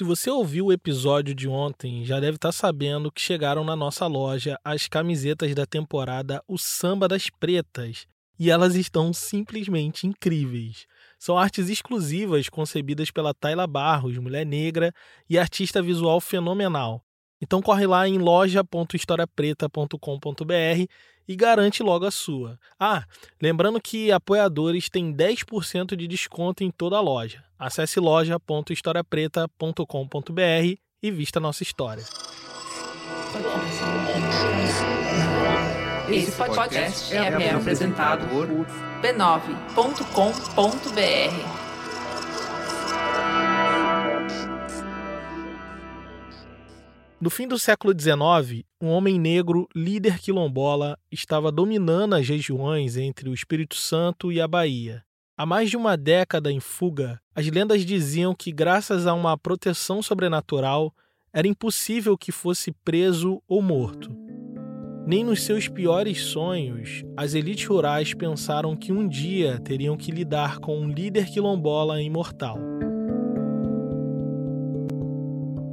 Se você ouviu o episódio de ontem, já deve estar sabendo que chegaram na nossa loja as camisetas da temporada O Samba das Pretas, e elas estão simplesmente incríveis. São artes exclusivas concebidas pela Tayla Barros, mulher negra e artista visual fenomenal. Então corre lá em loja.historiapreta.com.br e garante logo a sua. Ah, lembrando que apoiadores têm 10% de desconto em toda a loja. Acesse loja.historiapreta.com.br e vista nossa história. Esse podcast é apresentado por b9.com.br. No fim do século XIX, um homem negro, líder quilombola, estava dominando as regiões entre o Espírito Santo e a Bahia. Há mais de uma década em fuga, as lendas diziam que, graças a uma proteção sobrenatural, era impossível que fosse preso ou morto. Nem nos seus piores sonhos, as elites rurais pensaram que um dia teriam que lidar com um líder quilombola imortal.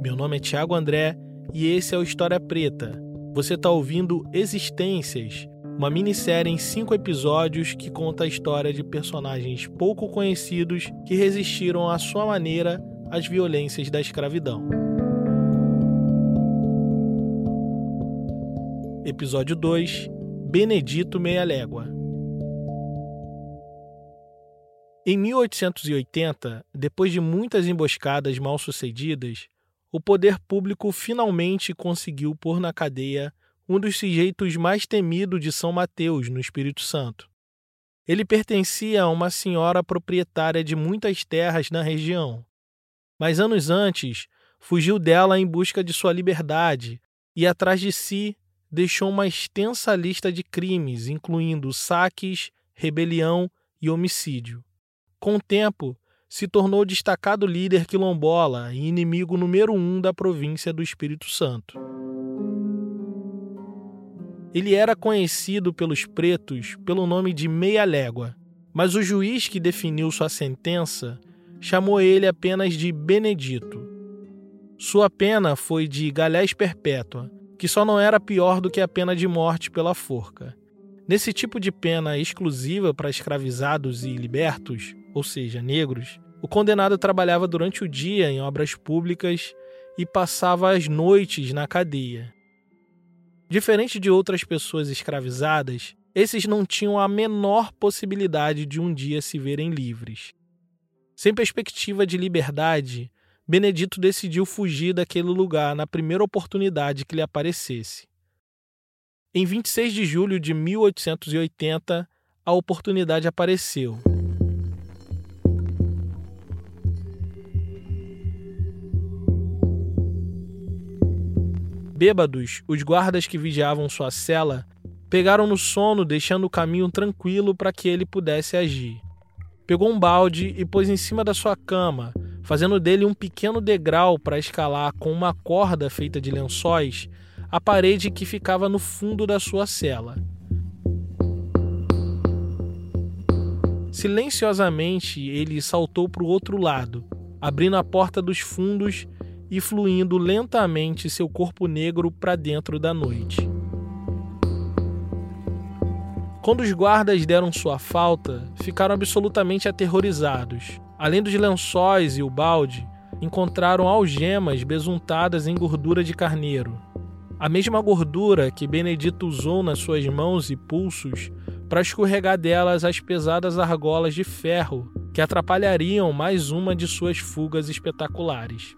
Meu nome é Tiago André e esse é o História Preta. Você está ouvindo Existências, uma minissérie em cinco episódios que conta a história de personagens pouco conhecidos que resistiram à sua maneira às violências da escravidão. Episódio 2 Benedito Meia Légua Em 1880, depois de muitas emboscadas mal sucedidas, o poder público finalmente conseguiu pôr na cadeia um dos sujeitos mais temidos de São Mateus, no Espírito Santo. Ele pertencia a uma senhora proprietária de muitas terras na região. Mas anos antes, fugiu dela em busca de sua liberdade e, atrás de si, deixou uma extensa lista de crimes, incluindo saques, rebelião e homicídio. Com o tempo, se tornou destacado líder quilombola e inimigo número um da província do Espírito Santo. Ele era conhecido pelos pretos pelo nome de Meia Légua, mas o juiz que definiu sua sentença chamou ele apenas de Benedito. Sua pena foi de galés perpétua, que só não era pior do que a pena de morte pela forca. Nesse tipo de pena exclusiva para escravizados e libertos, ou seja, negros, o condenado trabalhava durante o dia em obras públicas e passava as noites na cadeia. Diferente de outras pessoas escravizadas, esses não tinham a menor possibilidade de um dia se verem livres. Sem perspectiva de liberdade, Benedito decidiu fugir daquele lugar na primeira oportunidade que lhe aparecesse. Em 26 de julho de 1880, a oportunidade apareceu. Bêbados, os guardas que vigiavam sua cela pegaram no sono, deixando o caminho tranquilo para que ele pudesse agir. Pegou um balde e pôs em cima da sua cama, fazendo dele um pequeno degrau para escalar com uma corda feita de lençóis a parede que ficava no fundo da sua cela. Silenciosamente, ele saltou para o outro lado, abrindo a porta dos fundos e fluindo lentamente seu corpo negro para dentro da noite. Quando os guardas deram sua falta, ficaram absolutamente aterrorizados. Além dos lençóis e o balde, encontraram algemas besuntadas em gordura de carneiro, a mesma gordura que Benedito usou nas suas mãos e pulsos para escorregar delas as pesadas argolas de ferro que atrapalhariam mais uma de suas fugas espetaculares.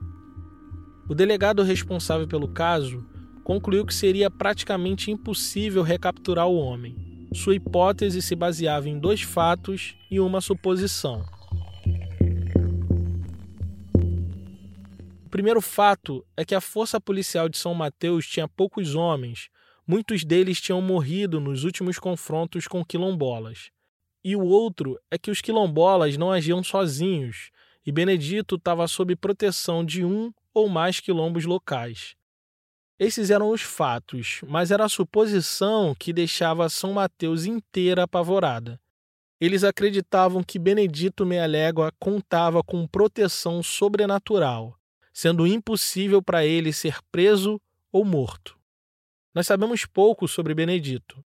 O delegado responsável pelo caso concluiu que seria praticamente impossível recapturar o homem. Sua hipótese se baseava em dois fatos e uma suposição. O primeiro fato é que a força policial de São Mateus tinha poucos homens, muitos deles tinham morrido nos últimos confrontos com quilombolas. E o outro é que os quilombolas não agiam sozinhos, e Benedito estava sob proteção de um ou mais quilombos locais. Esses eram os fatos, mas era a suposição que deixava São Mateus inteira apavorada. Eles acreditavam que Benedito Meia Légua contava com proteção sobrenatural sendo impossível para ele ser preso ou morto. Nós sabemos pouco sobre Benedito.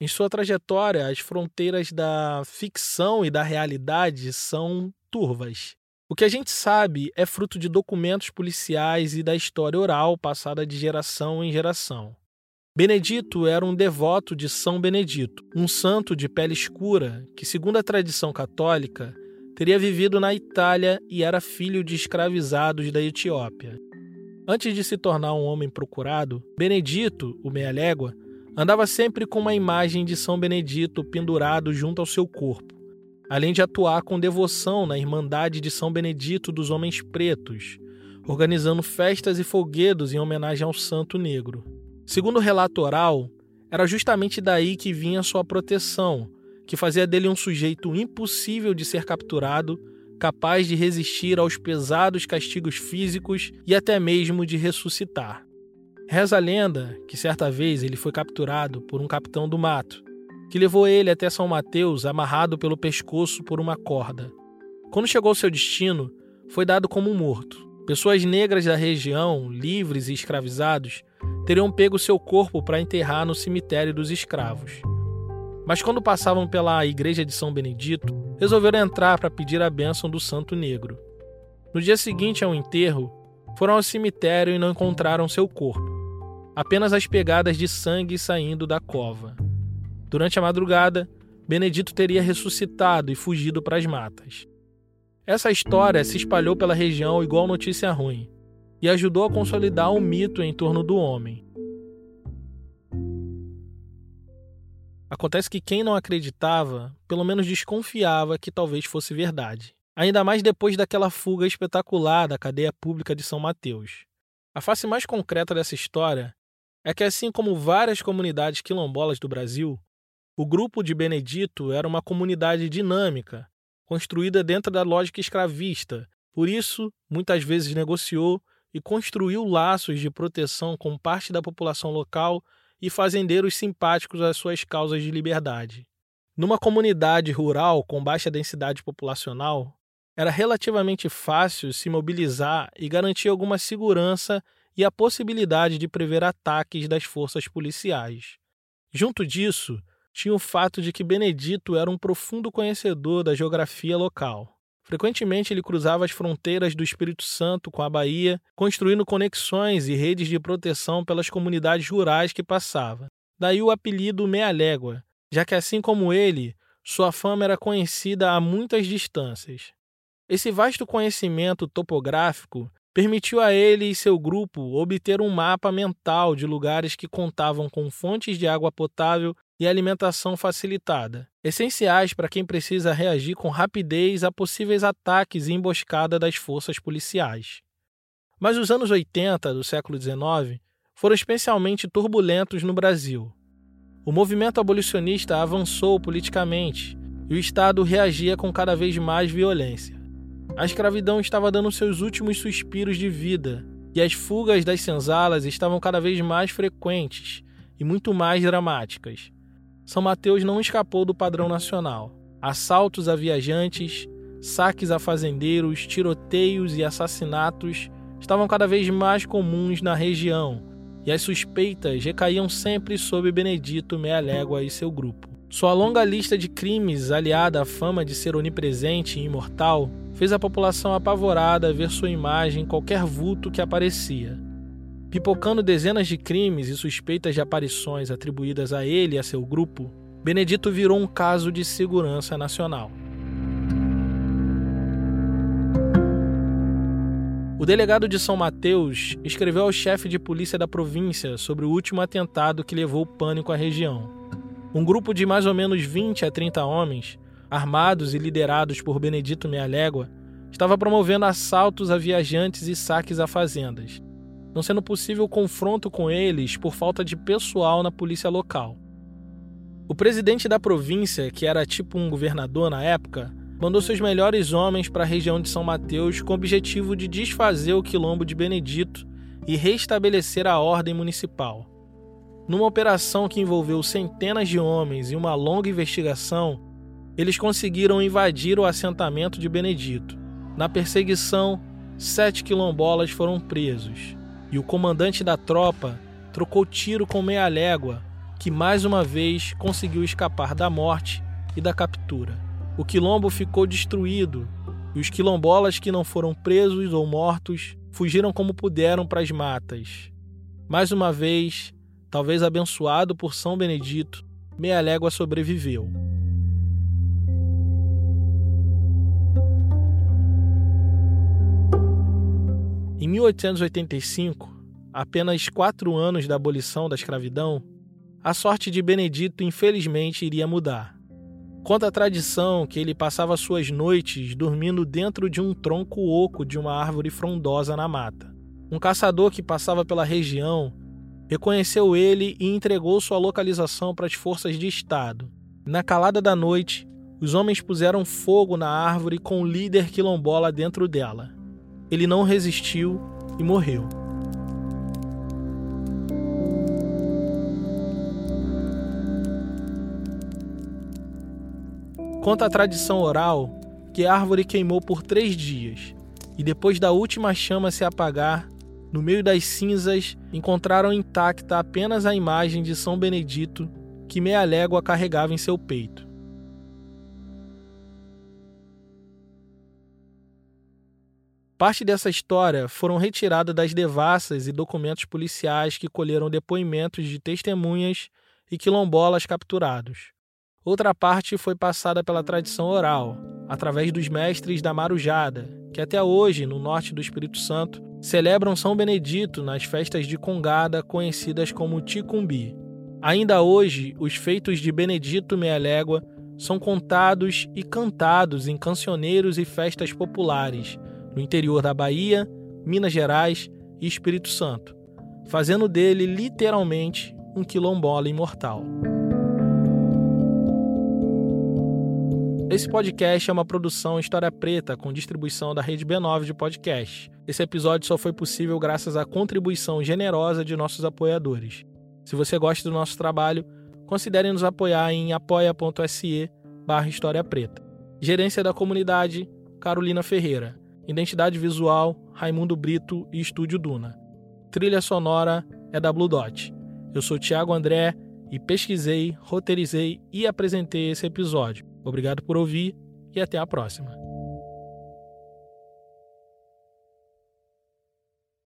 Em sua trajetória, as fronteiras da ficção e da realidade são turvas. O que a gente sabe é fruto de documentos policiais e da história oral passada de geração em geração. Benedito era um devoto de São Benedito, um santo de pele escura que, segundo a tradição católica, teria vivido na Itália e era filho de escravizados da Etiópia. Antes de se tornar um homem procurado, Benedito, o meia-légua, andava sempre com uma imagem de São Benedito pendurado junto ao seu corpo, além de atuar com devoção na Irmandade de São Benedito dos Homens Pretos, organizando festas e folguedos em homenagem ao Santo Negro. Segundo o relato oral, era justamente daí que vinha sua proteção, que fazia dele um sujeito impossível de ser capturado capaz de resistir aos pesados castigos físicos e até mesmo de ressuscitar. Reza a lenda que certa vez ele foi capturado por um capitão do mato, que levou ele até São Mateus amarrado pelo pescoço por uma corda. Quando chegou ao seu destino, foi dado como morto. Pessoas negras da região, livres e escravizados, teriam pego seu corpo para enterrar no cemitério dos escravos. Mas quando passavam pela igreja de São Benedito, resolveram entrar para pedir a bênção do Santo Negro. No dia seguinte ao enterro, foram ao cemitério e não encontraram seu corpo, apenas as pegadas de sangue saindo da cova. Durante a madrugada, Benedito teria ressuscitado e fugido para as matas. Essa história se espalhou pela região igual notícia ruim e ajudou a consolidar um mito em torno do homem. Acontece que quem não acreditava, pelo menos desconfiava que talvez fosse verdade. Ainda mais depois daquela fuga espetacular da cadeia pública de São Mateus. A face mais concreta dessa história é que, assim como várias comunidades quilombolas do Brasil, o grupo de Benedito era uma comunidade dinâmica, construída dentro da lógica escravista, por isso, muitas vezes negociou e construiu laços de proteção com parte da população local e fazendeiros simpáticos às suas causas de liberdade. Numa comunidade rural com baixa densidade populacional, era relativamente fácil se mobilizar e garantir alguma segurança e a possibilidade de prever ataques das forças policiais. Junto disso, tinha o fato de que Benedito era um profundo conhecedor da geografia local. Frequentemente ele cruzava as fronteiras do Espírito Santo com a Bahia, construindo conexões e redes de proteção pelas comunidades rurais que passava. Daí o apelido Meia Légua, já que assim como ele, sua fama era conhecida a muitas distâncias. Esse vasto conhecimento topográfico permitiu a ele e seu grupo obter um mapa mental de lugares que contavam com fontes de água potável e alimentação facilitada, essenciais para quem precisa reagir com rapidez a possíveis ataques e emboscada das forças policiais. Mas os anos 80 do século XIX foram especialmente turbulentos no Brasil. O movimento abolicionista avançou politicamente e o Estado reagia com cada vez mais violência. A escravidão estava dando seus últimos suspiros de vida e as fugas das senzalas estavam cada vez mais frequentes e muito mais dramáticas. São Mateus não escapou do padrão nacional. Assaltos a viajantes, saques a fazendeiros, tiroteios e assassinatos estavam cada vez mais comuns na região, e as suspeitas recaíam sempre sobre Benedito Meia-Légua e seu grupo. Sua longa lista de crimes, aliada à fama de ser onipresente e imortal, fez a população apavorada ver sua imagem em qualquer vulto que aparecia. Pipocando dezenas de crimes e suspeitas de aparições atribuídas a ele e a seu grupo, Benedito virou um caso de segurança nacional. O delegado de São Mateus escreveu ao chefe de polícia da província sobre o último atentado que levou pânico à região. Um grupo de mais ou menos 20 a 30 homens, armados e liderados por Benedito Mealégua, estava promovendo assaltos a viajantes e saques a fazendas não sendo possível confronto com eles por falta de pessoal na polícia local. O presidente da província, que era tipo um governador na época, mandou seus melhores homens para a região de São Mateus com o objetivo de desfazer o quilombo de Benedito e restabelecer a ordem municipal. Numa operação que envolveu centenas de homens e uma longa investigação, eles conseguiram invadir o assentamento de Benedito. Na perseguição, sete quilombolas foram presos e o comandante da tropa trocou tiro com meia légua, que mais uma vez conseguiu escapar da morte e da captura. O quilombo ficou destruído e os quilombolas que não foram presos ou mortos fugiram como puderam para as matas. Mais uma vez, talvez abençoado por São Benedito, Meia Légua sobreviveu. Em 1885, apenas quatro anos da abolição da escravidão, a sorte de Benedito infelizmente iria mudar. Conta a tradição que ele passava suas noites dormindo dentro de um tronco oco de uma árvore frondosa na mata. Um caçador que passava pela região reconheceu ele e entregou sua localização para as forças de Estado. Na calada da noite, os homens puseram fogo na árvore com o líder quilombola dentro dela. Ele não resistiu e morreu. Conta a tradição oral que a árvore queimou por três dias e depois da última chama se apagar, no meio das cinzas encontraram intacta apenas a imagem de São Benedito que meia légua carregava em seu peito. Parte dessa história foram retiradas das devassas e documentos policiais que colheram depoimentos de testemunhas e quilombolas capturados. Outra parte foi passada pela tradição oral, através dos mestres da Marujada, que até hoje, no norte do Espírito Santo, celebram São Benedito nas festas de Congada conhecidas como Ticumbi. Ainda hoje, os feitos de Benedito Meia Légua são contados e cantados em cancioneiros e festas populares no interior da Bahia, Minas Gerais e Espírito Santo, fazendo dele literalmente um quilombola imortal. Esse podcast é uma produção História Preta com distribuição da Rede B9 de podcast. Esse episódio só foi possível graças à contribuição generosa de nossos apoiadores. Se você gosta do nosso trabalho, considere nos apoiar em apoia.se barra História Preta. Gerência da Comunidade, Carolina Ferreira. Identidade Visual, Raimundo Brito e Estúdio Duna. Trilha sonora é da Blue Dot. Eu sou Tiago André e pesquisei, roteirizei e apresentei esse episódio. Obrigado por ouvir e até a próxima.